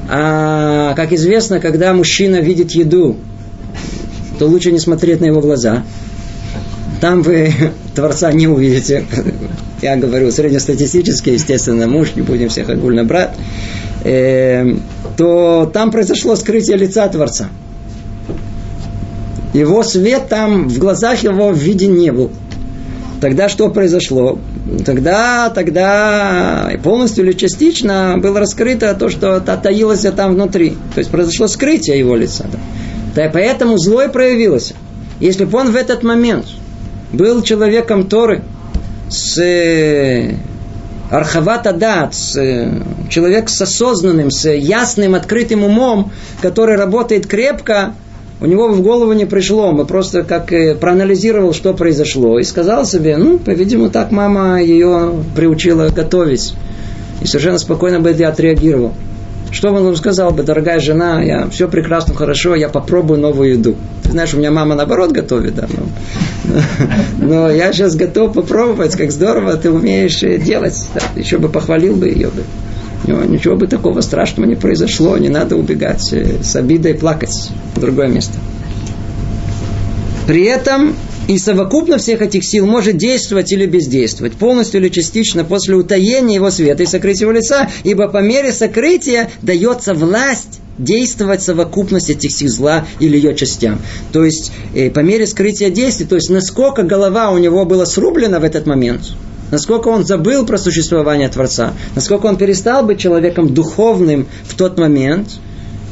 а, как известно, когда мужчина видит еду, то лучше не смотреть на его глаза – там вы Творца не увидите. Я говорю среднестатистически, естественно, муж, не будем всех огульно брать. Э, то там произошло скрытие лица Творца. Его свет там в глазах его виден не был. Тогда что произошло? Тогда, тогда полностью или частично было раскрыто то, что таилось там внутри. То есть произошло скрытие его лица. Да. Поэтому злой проявилось. Если бы он в этот момент был человеком Торы, с э, Архавата Дат, с, э, человек с осознанным, с ясным, открытым умом, который работает крепко, у него в голову не пришло, мы просто как э, проанализировал, что произошло, и сказал себе, ну, по-видимому, так мама ее приучила готовить. И совершенно спокойно бы я отреагировал. Что он сказал бы, дорогая жена, я все прекрасно, хорошо, я попробую новую еду. Ты знаешь, у меня мама наоборот готовит, да, но, но я сейчас готов попробовать, как здорово ты умеешь делать. Да, еще бы похвалил бы ее бы. Ничего бы такого страшного не произошло, не надо убегать э, с обидой плакать в другое место. При этом и совокупно всех этих сил может действовать или бездействовать, полностью или частично после утаения его света и сокрытия его лица, ибо по мере сокрытия дается власть действовать совокупность этих сил зла или ее частям. То есть, э, по мере скрытия действий, то есть, насколько голова у него была срублена в этот момент, насколько он забыл про существование Творца, насколько он перестал быть человеком духовным в тот момент –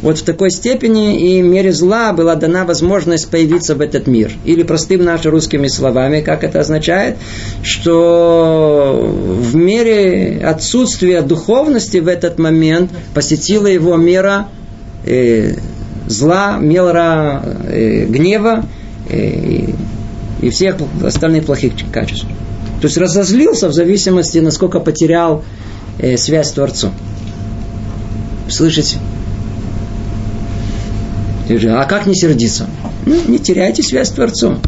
вот в такой степени и мере зла была дана возможность появиться в этот мир. Или простым нашими русскими словами, как это означает, что в мере отсутствия духовности в этот момент посетила его мера э, зла, мера э, гнева э, и всех остальных плохих качеств. То есть разозлился в зависимости, насколько потерял э, связь с Творцом. Слышите? А как не сердиться? Ну, не теряйте связь с Творцом.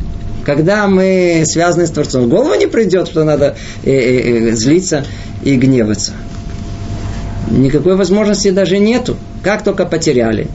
Когда мы связаны с Творцом, в голову не придет, что надо э, э, э, злиться и гневаться. Никакой возможности даже нету. Как только потеряли,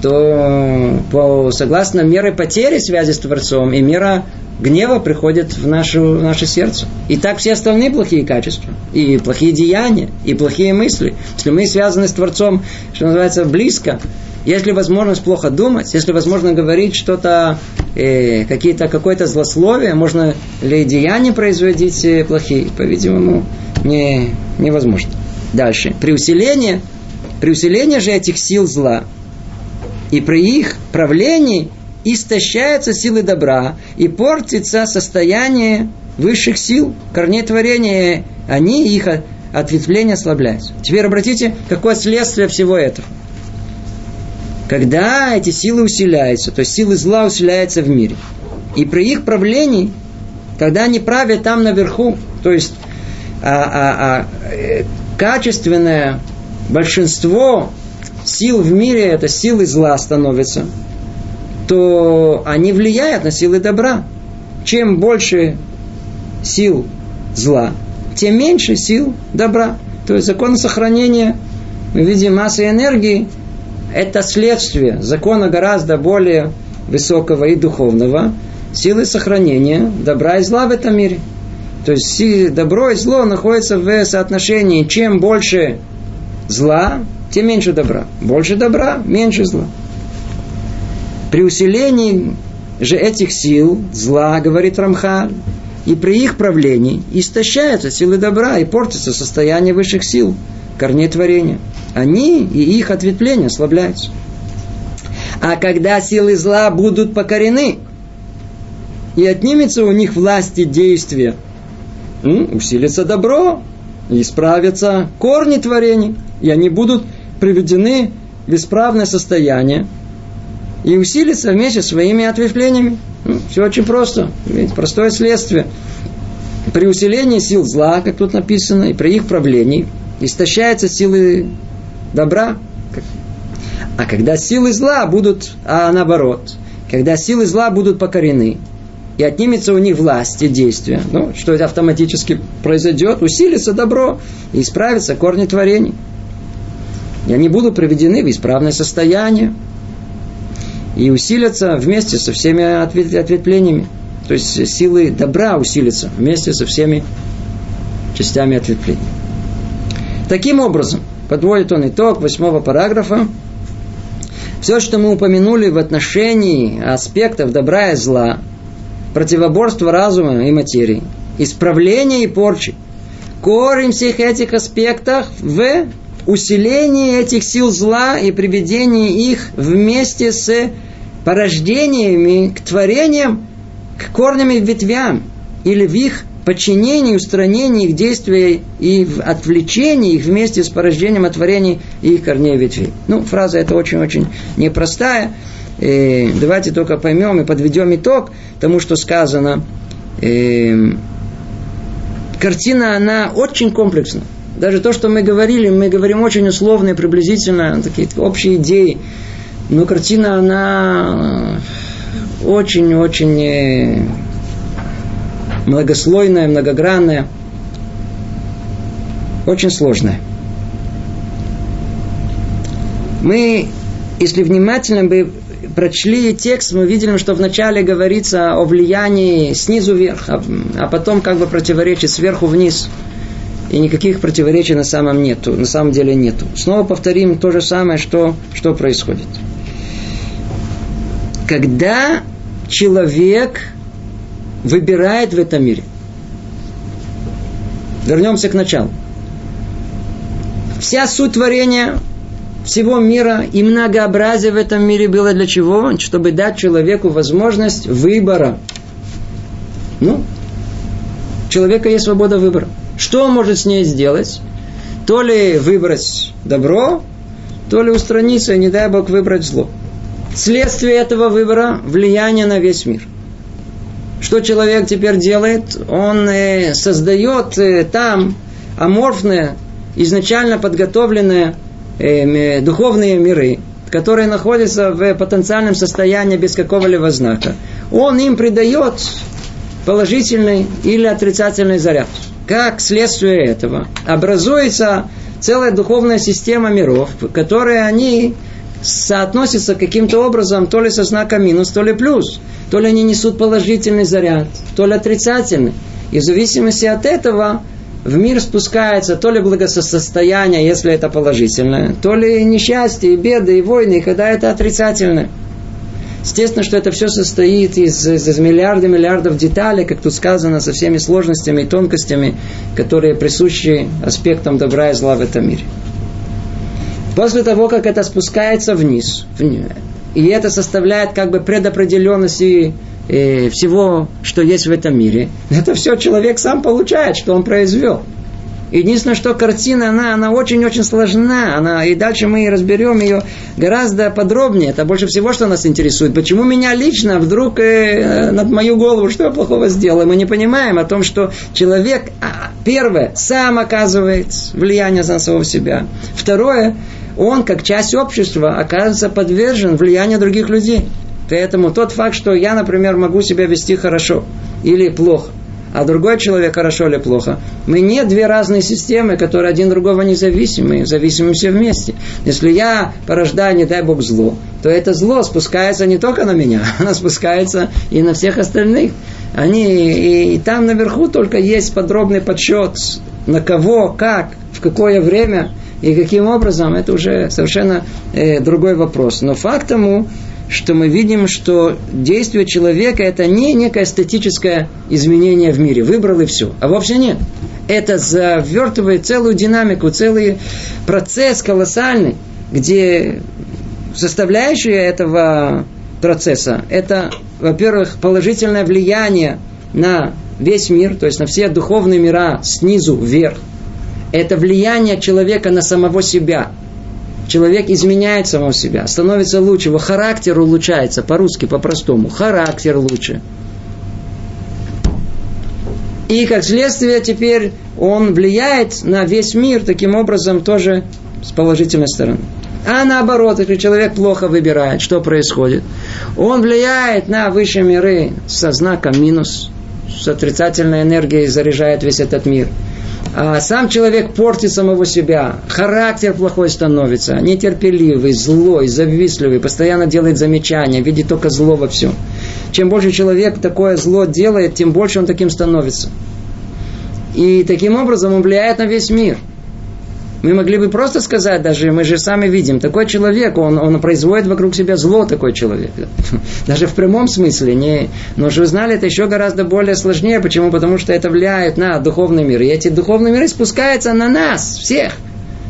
то по, согласно меры потери связи с Творцом и мера гнева приходит в, нашу, в наше сердце. И так все остальные плохие качества, и плохие деяния, и плохие мысли. Если мы связаны с Творцом, что называется, близко, Если возможность плохо думать, если возможно говорить что-то, э, какие-то, какое-то злословие, можно ли деяния производить э, плохие, по-видимому, не, невозможно. Дальше. При усилении, при усилении же этих сил зла и при их правлении истощаются силы добра и портится состояние высших сил, корней творения, они их ответвление ослабляются. Теперь обратите, какое следствие всего этого. Когда эти силы усиляются, то есть силы зла усиляются в мире, и при их правлении, когда они правят там наверху, то есть а, а, а, э, качественное большинство сил в мире, это силы зла становятся, то они влияют на силы добра. Чем больше сил зла, тем меньше сил добра. То есть закон сохранения, мы видим массы энергии, это следствие закона гораздо более высокого и духовного, силы сохранения добра и зла в этом мире. То есть добро и зло находятся в соотношении. Чем больше зла, тем меньше добра. Больше добра, меньше зла. При усилении же этих сил зла, говорит Рамхаль, и при их правлении истощаются силы добра и портится состояние высших сил, корней творения. Они и их ответвления ослабляются. А когда силы зла будут покорены, и отнимется у них власти действия, усилится добро, и исправятся корни творений, и они будут приведены в исправное состояние, и усилится вместе с своими ответвлениями. Ну, все очень просто. Ведь простое следствие. При усилении сил зла, как тут написано, и при их правлении, истощаются силы добра. А когда силы зла будут, а наоборот, когда силы зла будут покорены, и отнимется у них власть и действия, ну, что это автоматически произойдет, усилится добро и исправится корни творений. И они будут приведены в исправное состояние и усилятся вместе со всеми ответвлениями. То есть силы добра усилятся вместе со всеми частями ответвлений. Таким образом, подводит он итог восьмого параграфа, все, что мы упомянули в отношении аспектов добра и зла, противоборства разума и материи, исправления и порчи, корень всех этих аспектов в усиление этих сил зла и приведение их вместе с порождениями к творениям, к корням и ветвям, или в их подчинении, устранении их действия и в отвлечении их вместе с порождением от творения и их корней ветвей. Ну, фраза эта очень-очень непростая. И э, давайте только поймем и подведем итог тому, что сказано. И э, картина, она очень комплексна. Даже то, что мы говорили, мы говорим очень условно и приблизительно, такие общие идеи. Но картина, она очень-очень многослойная, многогранная, очень сложная. Мы, если внимательно бы прочли текст, мы видели, что вначале говорится о влиянии снизу вверх, а, а потом как бы противоречит сверху вниз – и никаких противоречий на самом нету, на самом деле нету. Снова повторим то же самое, что, что происходит. Когда человек выбирает в этом мире, вернемся к началу. Вся суть творения всего мира и многообразие в этом мире было для чего? Чтобы дать человеку возможность выбора. Ну, у человека есть свобода выбора. Что он может с ней сделать? То ли выбрать добро, то ли устраниться, не дай Бог выбрать зло. Следствие этого выбора – влияние на весь мир. Что человек теперь делает? Он э, создает э, там аморфные, изначально подготовленные э, духовные миры, которые находятся в потенциальном состоянии без какого-либо знака. Он им придает положительный или отрицательный заряд. Как следствие этого образуется целая духовная система миров, которые они соотносятся каким-то образом то ли со знаком минус, то ли плюс. То ли они несут положительный заряд, то ли отрицательный. И в зависимости от этого в мир спускается то ли благосостояние, если это положительное, то ли несчастье, и беды, и войны, когда это отрицательное. Естественно, что это все состоит из, из, из миллиардов миллиардов деталей, как тут сказано, со всеми сложностями и тонкостями, которые присущи аспектам добра и зла в этом мире. После того, как это спускается вниз, и это составляет как бы предопределенность и, и всего, что есть в этом мире, это все человек сам получает, что он произвел. Единственное, что картина, она, она очень-очень сложна. Она, и дальше мы разберем ее гораздо подробнее. Это больше всего, что нас интересует. Почему меня лично вдруг э, над мою голову, что я плохого сделал? Мы не понимаем о том, что человек, а, первое, сам оказывает влияние на самого себя. Второе, он, как часть общества, оказывается подвержен влиянию других людей. Поэтому тот факт, что я, например, могу себя вести хорошо или плохо, а другой человек хорошо или плохо. Мы не две разные системы, которые один другого не зависимы, зависимы все вместе. Если я порождаю, не дай Бог, зло, то это зло спускается не только на меня, оно спускается и на всех остальных. Они, и, и там наверху только есть подробный подсчет, на кого, как, в какое время и каким образом, это уже совершенно э, другой вопрос. Но факт тому, что мы видим, что действие человека это не некое статическое изменение в мире. Выбрал и все. А вовсе нет. Это завертывает целую динамику, целый процесс колоссальный, где составляющая этого процесса это, во-первых, положительное влияние на весь мир, то есть на все духовные мира снизу вверх. Это влияние человека на самого себя – человек изменяет самого себя, становится лучше, его характер улучшается, по-русски, по-простому, характер лучше. И как следствие теперь он влияет на весь мир таким образом тоже с положительной стороны. А наоборот, если человек плохо выбирает, что происходит? Он влияет на высшие миры со знаком минус, с отрицательной энергией заряжает весь этот мир – сам человек портит самого себя, характер плохой становится, нетерпеливый, злой, завистливый, постоянно делает замечания, видит только зло во всем. Чем больше человек такое зло делает, тем больше он таким становится. И таким образом он влияет на весь мир – мы могли бы просто сказать, даже мы же сами видим, такой человек, он, он производит вокруг себя зло, такой человек. Даже в прямом смысле. Не, но же вы знали, это еще гораздо более сложнее. Почему? Потому что это влияет на духовный мир. И эти духовные миры спускаются на нас, всех.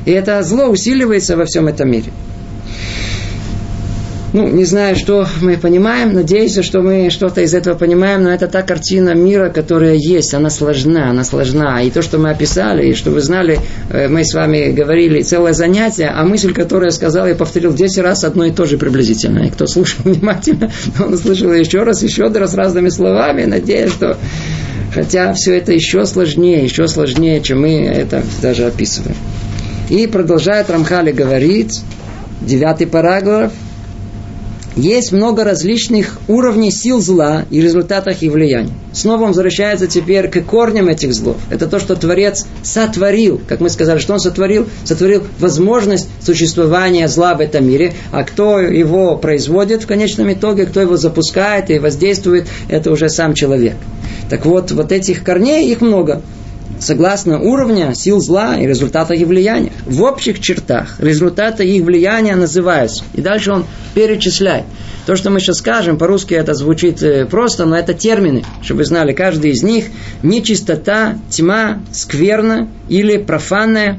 И это зло усиливается во всем этом мире. Ну, не знаю, что мы понимаем, надеюсь, что мы что-то из этого понимаем, но это та картина мира, которая есть, она сложна, она сложна. И то, что мы описали, и что вы знали, э, мы с вами говорили целое занятие, а мысль, которую я сказал, я повторил 10 раз одно и то же приблизительно. И кто слушал внимательно, он слышал еще раз, еще раз разными словами, надеюсь, что Хотя все это еще сложнее, еще сложнее, чем мы это даже описываем. И продолжает Рамхали говорить, девятый параграф, есть много различных уровней сил зла и результатах их влияния. Снова он возвращается теперь к корням этих злов. Это то, что Творец сотворил. Как мы сказали, что он сотворил? Сотворил возможность существования зла в этом мире. А кто его производит в конечном итоге, кто его запускает и воздействует, это уже сам человек. Так вот, вот этих корней, их много согласно уровня сил зла и результата их влияния. В общих чертах результаты их влияния называются. И дальше он перечисляет. То, что мы сейчас скажем, по-русски это звучит э, просто, но это термины, чтобы вы знали, каждый из них нечистота, тьма, скверна или профанная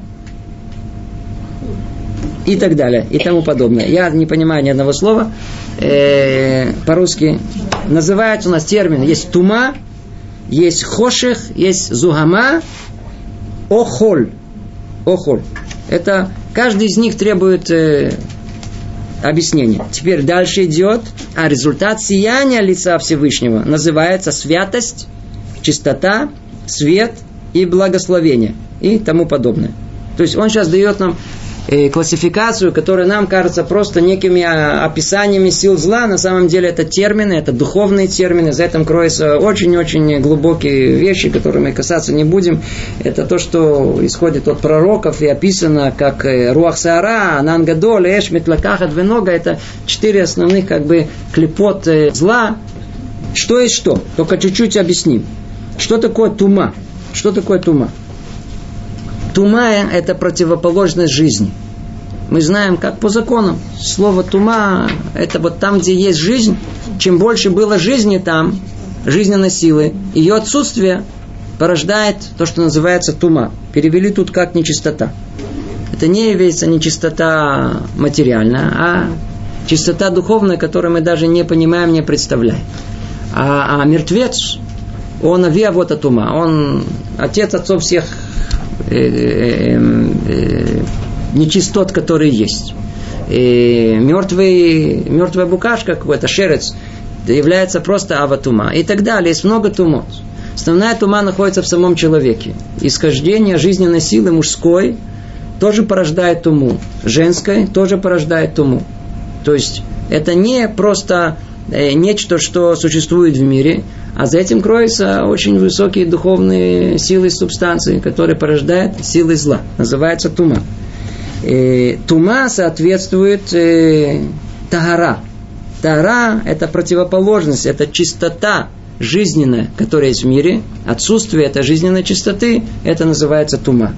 и так далее, и тому подобное. Я не понимаю ни одного слова э, по-русски. Называется у нас термин, есть тума, есть хошех, есть зугама, охоль. Охоль. Это каждый из них требует э, объяснения. Теперь дальше идет, а результат сияния лица Всевышнего называется святость, чистота, свет и благословение и тому подобное. То есть он сейчас дает нам классификацию, которая нам кажется просто некими а, описаниями сил зла. На самом деле это термины, это духовные термины. За этим кроются очень-очень глубокие вещи, которые мы касаться не будем. Это то, что исходит от пророков и описано как э, Руах Саара, Анангадоль, Эш, Метлакахат, Венога. Это четыре основных как бы клепот э, зла. Что есть что? Только чуть-чуть объясним. Что такое тума? Что такое тума? Тума – это противоположность жизни. Мы знаем, как по законам. Слово тума – это вот там, где есть жизнь. Чем больше было жизни там, жизненной силы, ее отсутствие порождает то, что называется тума. Перевели тут как нечистота. Это не является нечистота материальная, а чистота духовная, которую мы даже не понимаем, не представляем. А, а мертвец, он от ума, он отец отцов всех нечистот, которые есть. И мертвый, мертвая букашка какой-то, шерец, является просто аватума. И так далее. Есть много тумот. Основная тума находится в самом человеке. Исхождение жизненной силы мужской тоже порождает туму. Женской тоже порождает туму. То есть это не просто э, нечто, что существует в мире, а за этим кроются очень высокие духовные силы субстанции, которые порождают силы зла. Называется тума. И тума соответствует э, тагара. Тагара – это противоположность, это чистота жизненная, которая есть в мире. Отсутствие этой жизненной чистоты – это называется тума.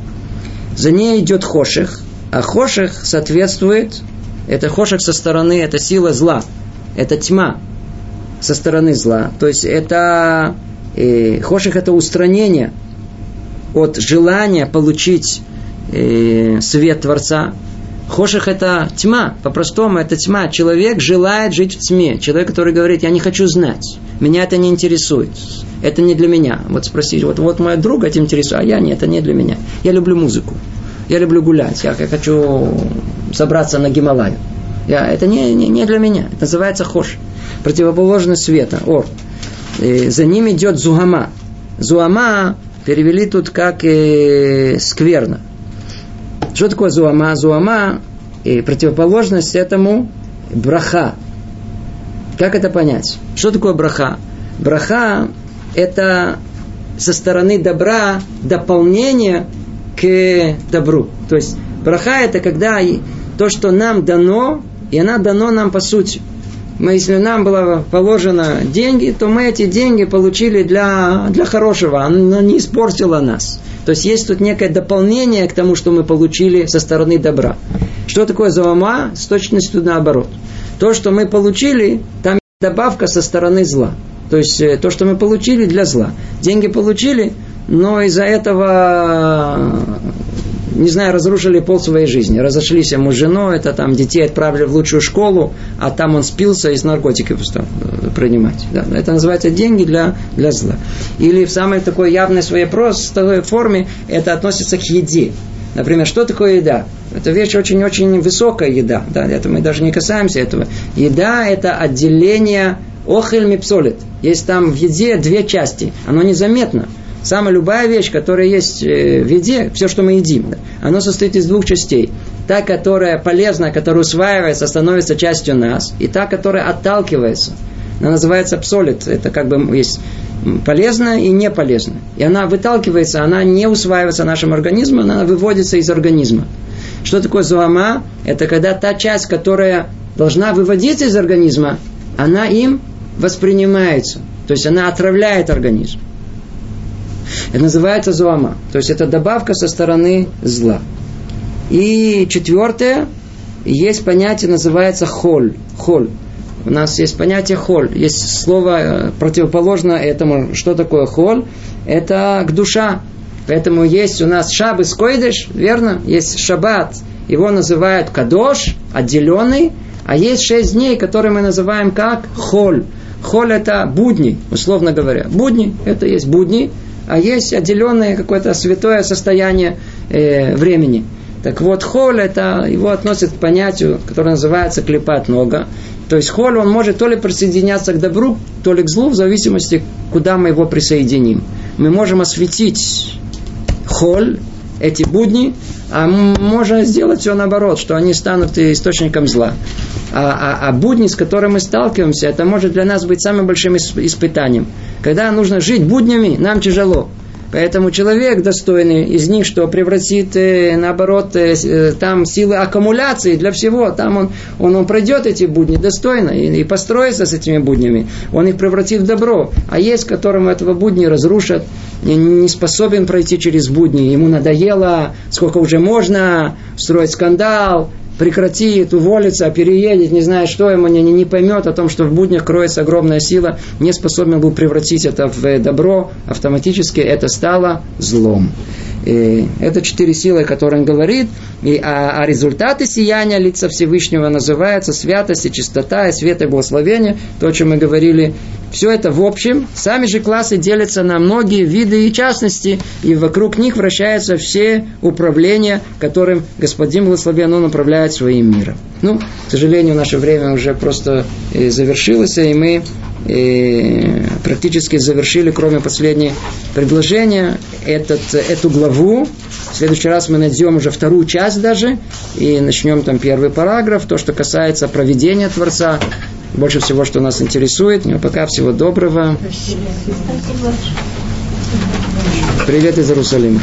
За ней идет хоших, а хоших соответствует это хошек со стороны, это сила зла. Это тьма со стороны зла. То есть это э, хошек это устранение от желания получить э, свет Творца. Хоших это тьма, по-простому это тьма. Человек желает жить в тьме. Человек, который говорит, я не хочу знать, меня это не интересует, это не для меня. Вот спросить, вот, вот мой друг этим интересует, а я нет, это не для меня. Я люблю музыку, я люблю гулять, я хочу собраться на Гималаю. Я, это не, не, не для меня. Это называется хош. Противоположность света, ор. И за ним идет зугама. Зуама перевели тут как э, скверно. Что такое зуама? Зуама и противоположность этому браха. Как это понять? Что такое браха? Браха это со стороны добра дополнение к добру. То есть браха это когда то, что нам дано, и она дано нам по сути. Мы, если нам было положено деньги, то мы эти деньги получили для, для хорошего. Она не испортила нас. То есть есть тут некое дополнение к тому, что мы получили со стороны добра. Что такое заума? С точностью наоборот. То, что мы получили, там добавка со стороны зла. То есть э, то, что мы получили для зла. Деньги получили, но из-за этого не знаю, разрушили пол своей жизни. Разошлись ему с женой, это там детей отправили в лучшую школу, а там он спился и с наркотиков стал э, принимать. Да. Это называется деньги для, для зла. Или в самой такой явной своей простой форме это относится к еде. Например, что такое еда? Это вещь очень-очень высокая еда. Да, это мы даже не касаемся этого. Еда – это отделение охель мипсолит. Есть там в еде две части. Оно незаметно. Самая любая вещь, которая есть э, в еде, все, что мы едим, да, оно состоит из двух частей. Та, которая полезна, которая усваивается, становится частью нас, и та, которая отталкивается. Она называется псолит. Это как бы есть полезная и не полезная. И она выталкивается, она не усваивается нашим организмом, она выводится из организма. Что такое зуама? Это когда та часть, которая должна выводиться из организма, она им воспринимается. То есть она отравляет организм. Это называется зуама. То есть это добавка со стороны зла. И четвертое, есть понятие, называется холь. Холь. У нас есть понятие холь. Есть слово э, противоположно этому. Что такое холь? Это к душа. Поэтому есть у нас шабы койдыш, верно? Есть шаббат. Его называют кадош, отделенный. А есть шесть дней, которые мы называем как холь. Холь это будни, условно говоря. Будни, это есть будни а есть отделенное какое-то святое состояние э, времени. Так вот, холь, это его относят к понятию, которое называется клепать нога. То есть холь, он может то ли присоединяться к добру, то ли к злу, в зависимости, куда мы его присоединим. Мы можем осветить холь, эти будни, а можно сделать все наоборот, что они станут источником зла. А, а, а будни, с которыми мы сталкиваемся, это может для нас быть самым большим испытанием. Когда нужно жить буднями, нам тяжело. Поэтому человек достойный из них, что превратит, э, наоборот, э, э, там силы аккумуляции для всего. Там он, он, он пройдет эти будни достойно и, и построится с этими буднями. Он их превратит в добро. А есть, которым этого будни разрушат, не способен пройти через будни. Ему надоело, сколько уже можно строить скандал, прекратит, уволится, переедет, не знает что, ему не, не поймет о том, что в буднях кроется огромная сила, не способен был превратить это в добро, автоматически это стало злом. И это четыре силы, о которых он говорит. И, а, а результаты сияния лица Всевышнего называются святость и чистота, и свет и благословение. То, о чем мы говорили. Все это в общем. Сами же классы делятся на многие виды и частности. И вокруг них вращаются все управления, которым Господин Благословен Он управляет своим миром. Ну, к сожалению, наше время уже просто э, завершилось, и мы и практически завершили, кроме последнего предложения, этот, эту главу. В следующий раз мы найдем уже вторую часть даже, и начнем там первый параграф, то, что касается проведения Творца, больше всего, что нас интересует. Ну, пока всего доброго. Привет из Иерусалима.